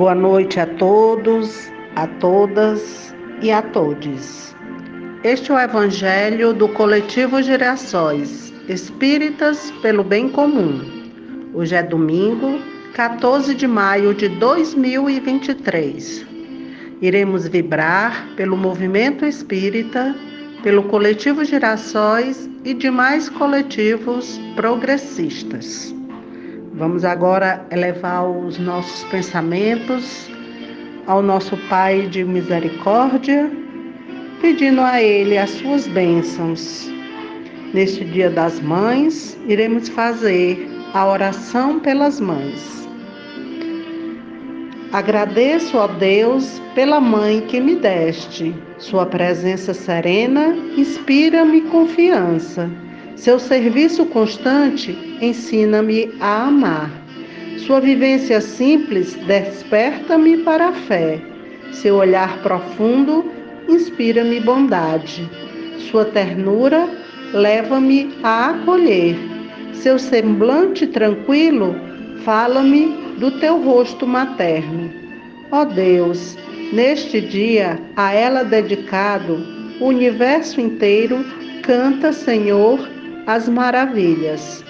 Boa noite a todos, a todas e a todos. Este é o Evangelho do Coletivo Girassóis, Espíritas pelo Bem Comum. Hoje é domingo, 14 de maio de 2023. Iremos vibrar pelo movimento espírita, pelo Coletivo Girassóis e demais coletivos progressistas. Vamos agora elevar os nossos pensamentos ao nosso Pai de misericórdia, pedindo a Ele as suas bênçãos. Neste Dia das Mães, iremos fazer a oração pelas mães. Agradeço a Deus pela mãe que me deste. Sua presença serena inspira-me confiança seu serviço constante ensina-me a amar. Sua vivência simples desperta-me para a fé. Seu olhar profundo inspira-me bondade. Sua ternura leva-me a acolher. Seu semblante tranquilo fala-me do teu rosto materno. Ó Deus, neste dia a ela dedicado, o universo inteiro canta, Senhor, as maravilhas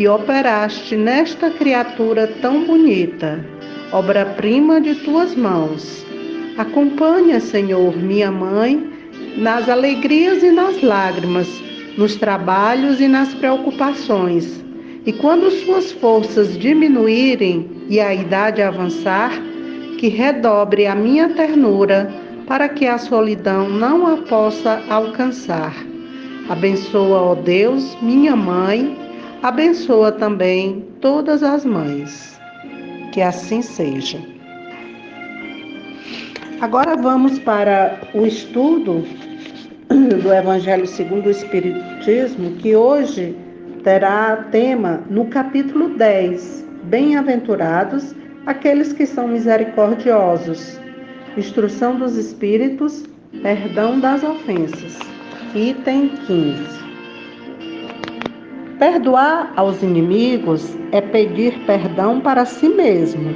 que operaste nesta criatura tão bonita, obra-prima de tuas mãos. Acompanha, Senhor, minha mãe, nas alegrias e nas lágrimas, nos trabalhos e nas preocupações. E quando suas forças diminuírem e a idade avançar, que redobre a minha ternura para que a solidão não a possa alcançar. Abençoa, ó Deus, minha mãe, abençoa também todas as mães. Que assim seja. Agora vamos para o estudo do Evangelho segundo o Espiritismo, que hoje terá tema no capítulo 10. Bem-aventurados aqueles que são misericordiosos. Instrução dos Espíritos, perdão das ofensas. Item 15. Perdoar aos inimigos é pedir perdão para si mesmo.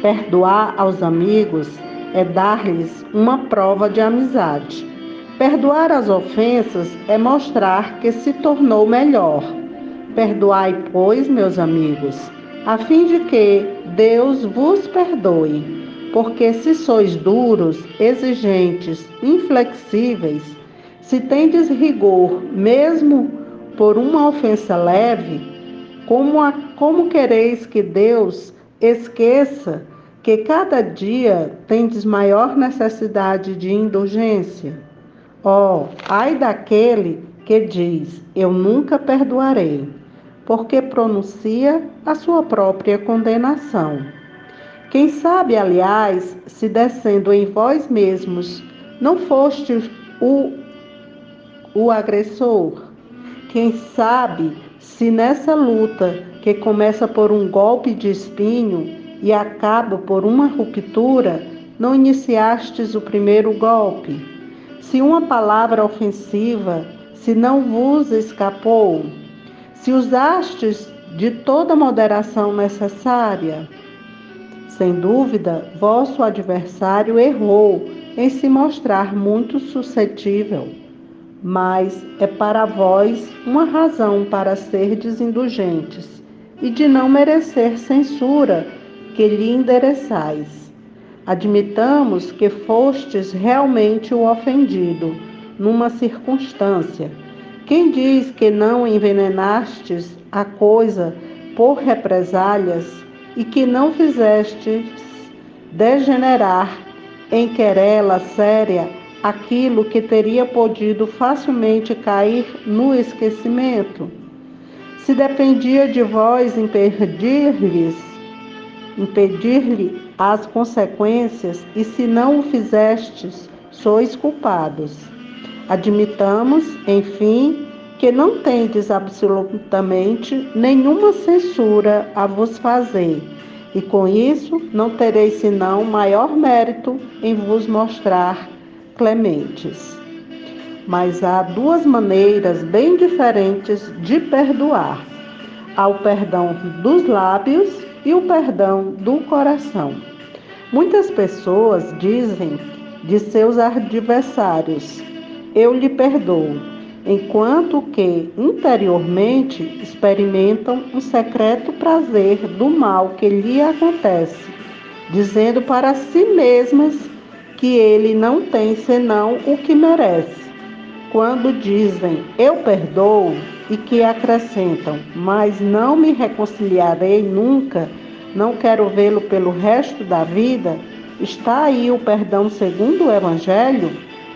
Perdoar aos amigos é dar-lhes uma prova de amizade. Perdoar as ofensas é mostrar que se tornou melhor. Perdoai, pois, meus amigos, a fim de que Deus vos perdoe. Porque se sois duros, exigentes, inflexíveis, se tendes rigor, mesmo por uma ofensa leve, como, a, como quereis que Deus esqueça que cada dia tendes maior necessidade de indulgência? Ó, oh, ai daquele que diz: Eu nunca perdoarei, porque pronuncia a sua própria condenação. Quem sabe, aliás, se descendo em vós mesmos, não foste o o agressor. Quem sabe se nessa luta que começa por um golpe de espinho e acaba por uma ruptura, não iniciastes o primeiro golpe? Se uma palavra ofensiva, se não vos escapou, se usastes de toda a moderação necessária, sem dúvida, vosso adversário errou em se mostrar muito suscetível mas é para vós uma razão para serdes indulgentes e de não merecer censura que lhe endereçais. Admitamos que fostes realmente o ofendido numa circunstância. Quem diz que não envenenastes a coisa por represálias e que não fizestes degenerar em querela séria aquilo que teria podido facilmente cair no esquecimento? Se dependia de vós impedir-lhes, impedir-lhe as consequências, e se não o fizestes, sois culpados. Admitamos, enfim, que não tendes absolutamente nenhuma censura a vos fazer, e com isso não tereis senão maior mérito em vos mostrar clementes. Mas há duas maneiras bem diferentes de perdoar: há o perdão dos lábios e o perdão do coração. Muitas pessoas dizem de seus adversários: Eu lhe perdoo, enquanto que interiormente experimentam um secreto prazer do mal que lhe acontece, dizendo para si mesmas que ele não tem senão o que merece. Quando dizem eu perdoo e que acrescentam, mas não me reconciliarei nunca não quero vê-lo pelo resto da vida? Está aí o perdão segundo o Evangelho?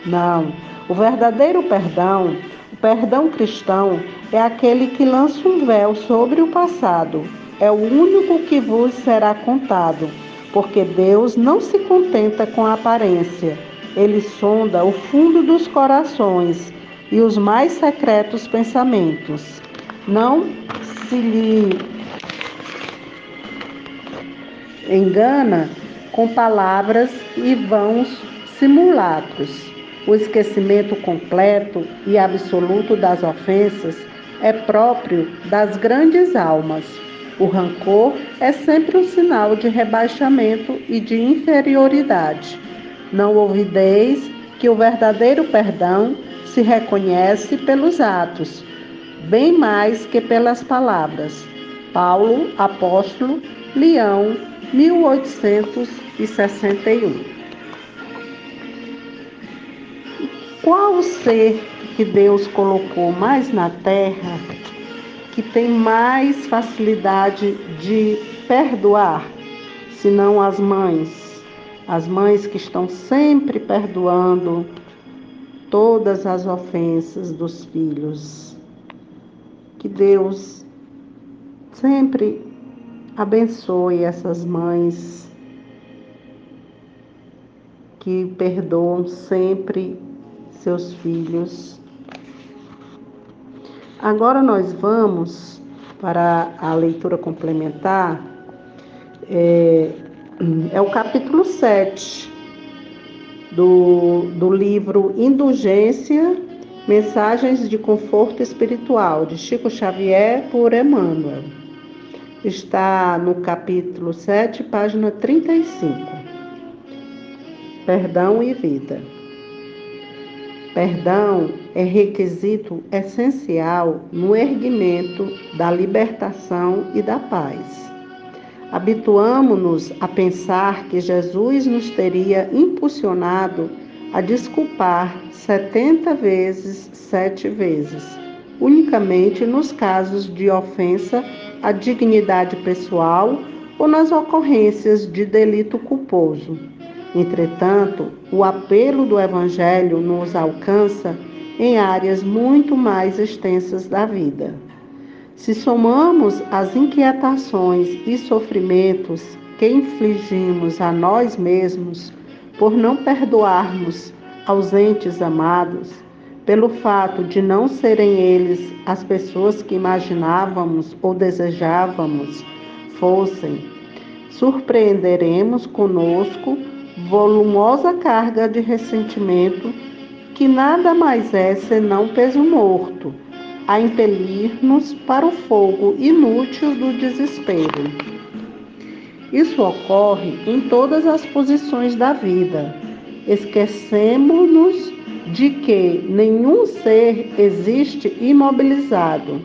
Não. O verdadeiro perdão, o perdão cristão, é aquele que lança um véu sobre o passado. É o único que vos será contado, porque Deus não se contenta com a aparência. Ele sonda o fundo dos corações e os mais secretos pensamentos. Não se lhe engana com palavras e vãos simulacros. O esquecimento completo e absoluto das ofensas é próprio das grandes almas. O rancor é sempre um sinal de rebaixamento e de inferioridade. Não ouvideis que o verdadeiro perdão se reconhece pelos atos, bem mais que pelas palavras. Paulo, apóstolo, Leão, 1861. Qual o ser que Deus colocou mais na terra que tem mais facilidade de perdoar, senão as mães? As mães que estão sempre perdoando todas as ofensas dos filhos. Que Deus sempre Abençoe essas mães que perdoam sempre seus filhos. Agora nós vamos para a leitura complementar. É, é o capítulo 7 do, do livro Indulgência, Mensagens de Conforto Espiritual, de Chico Xavier por Emmanuel está no capítulo 7, página 35. Perdão e vida. Perdão é requisito essencial no erguimento da libertação e da paz. Habituamo-nos a pensar que Jesus nos teria impulsionado a desculpar setenta vezes, sete vezes, unicamente nos casos de ofensa a dignidade pessoal ou nas ocorrências de delito culposo. Entretanto, o apelo do Evangelho nos alcança em áreas muito mais extensas da vida. Se somamos as inquietações e sofrimentos que infligimos a nós mesmos por não perdoarmos aos entes amados, pelo fato de não serem eles as pessoas que imaginávamos ou desejávamos fossem, surpreenderemos conosco volumosa carga de ressentimento que nada mais é senão peso morto, a impelir-nos para o fogo inútil do desespero. Isso ocorre em todas as posições da vida. Esquecemos-nos de que nenhum ser existe imobilizado,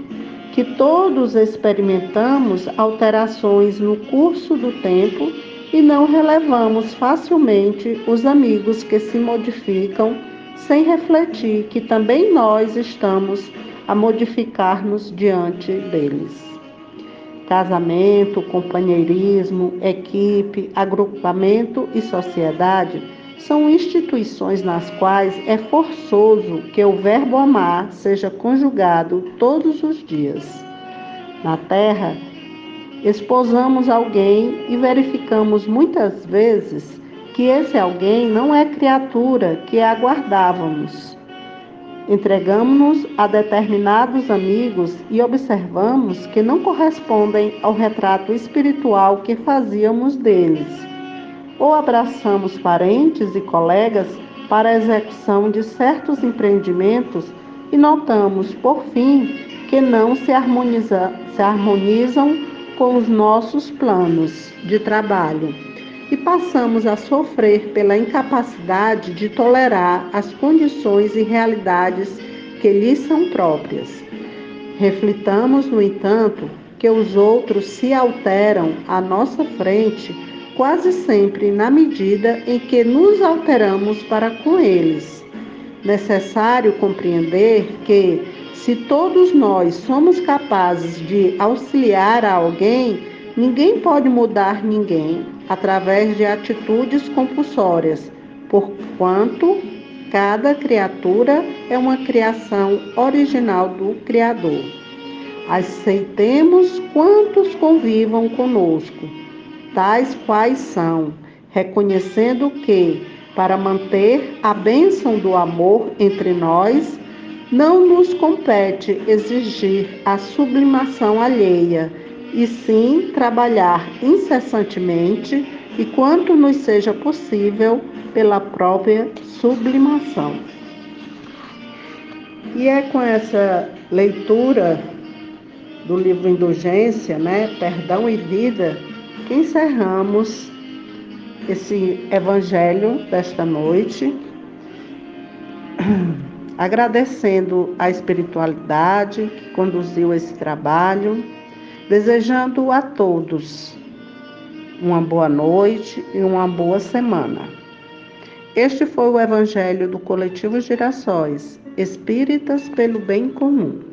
que todos experimentamos alterações no curso do tempo e não relevamos facilmente os amigos que se modificam sem refletir que também nós estamos a modificar-nos diante deles. Casamento, companheirismo, equipe, agrupamento e sociedade são instituições nas quais é forçoso que o verbo amar seja conjugado todos os dias. Na Terra, esposamos alguém e verificamos muitas vezes que esse alguém não é criatura que aguardávamos. Entregamos-nos a determinados amigos e observamos que não correspondem ao retrato espiritual que fazíamos deles ou abraçamos parentes e colegas para a execução de certos empreendimentos e notamos, por fim, que não se, harmoniza, se harmonizam com os nossos planos de trabalho. e passamos a sofrer pela incapacidade de tolerar as condições e realidades que lhes são próprias. Reflitamos, no entanto, que os outros se alteram à nossa frente quase sempre na medida em que nos alteramos para com eles. Necessário compreender que, se todos nós somos capazes de auxiliar a alguém, ninguém pode mudar ninguém através de atitudes compulsórias, porquanto cada criatura é uma criação original do Criador. Aceitemos quantos convivam conosco, tais quais são, reconhecendo que, para manter a bênção do amor entre nós, não nos compete exigir a sublimação alheia, e sim trabalhar incessantemente e quanto nos seja possível pela própria sublimação. E é com essa leitura do livro Indulgência, né, Perdão e Vida, que encerramos esse evangelho desta noite, agradecendo a espiritualidade que conduziu esse trabalho, desejando a todos uma boa noite e uma boa semana. Este foi o evangelho do coletivo Girassóis, Espíritas pelo Bem Comum.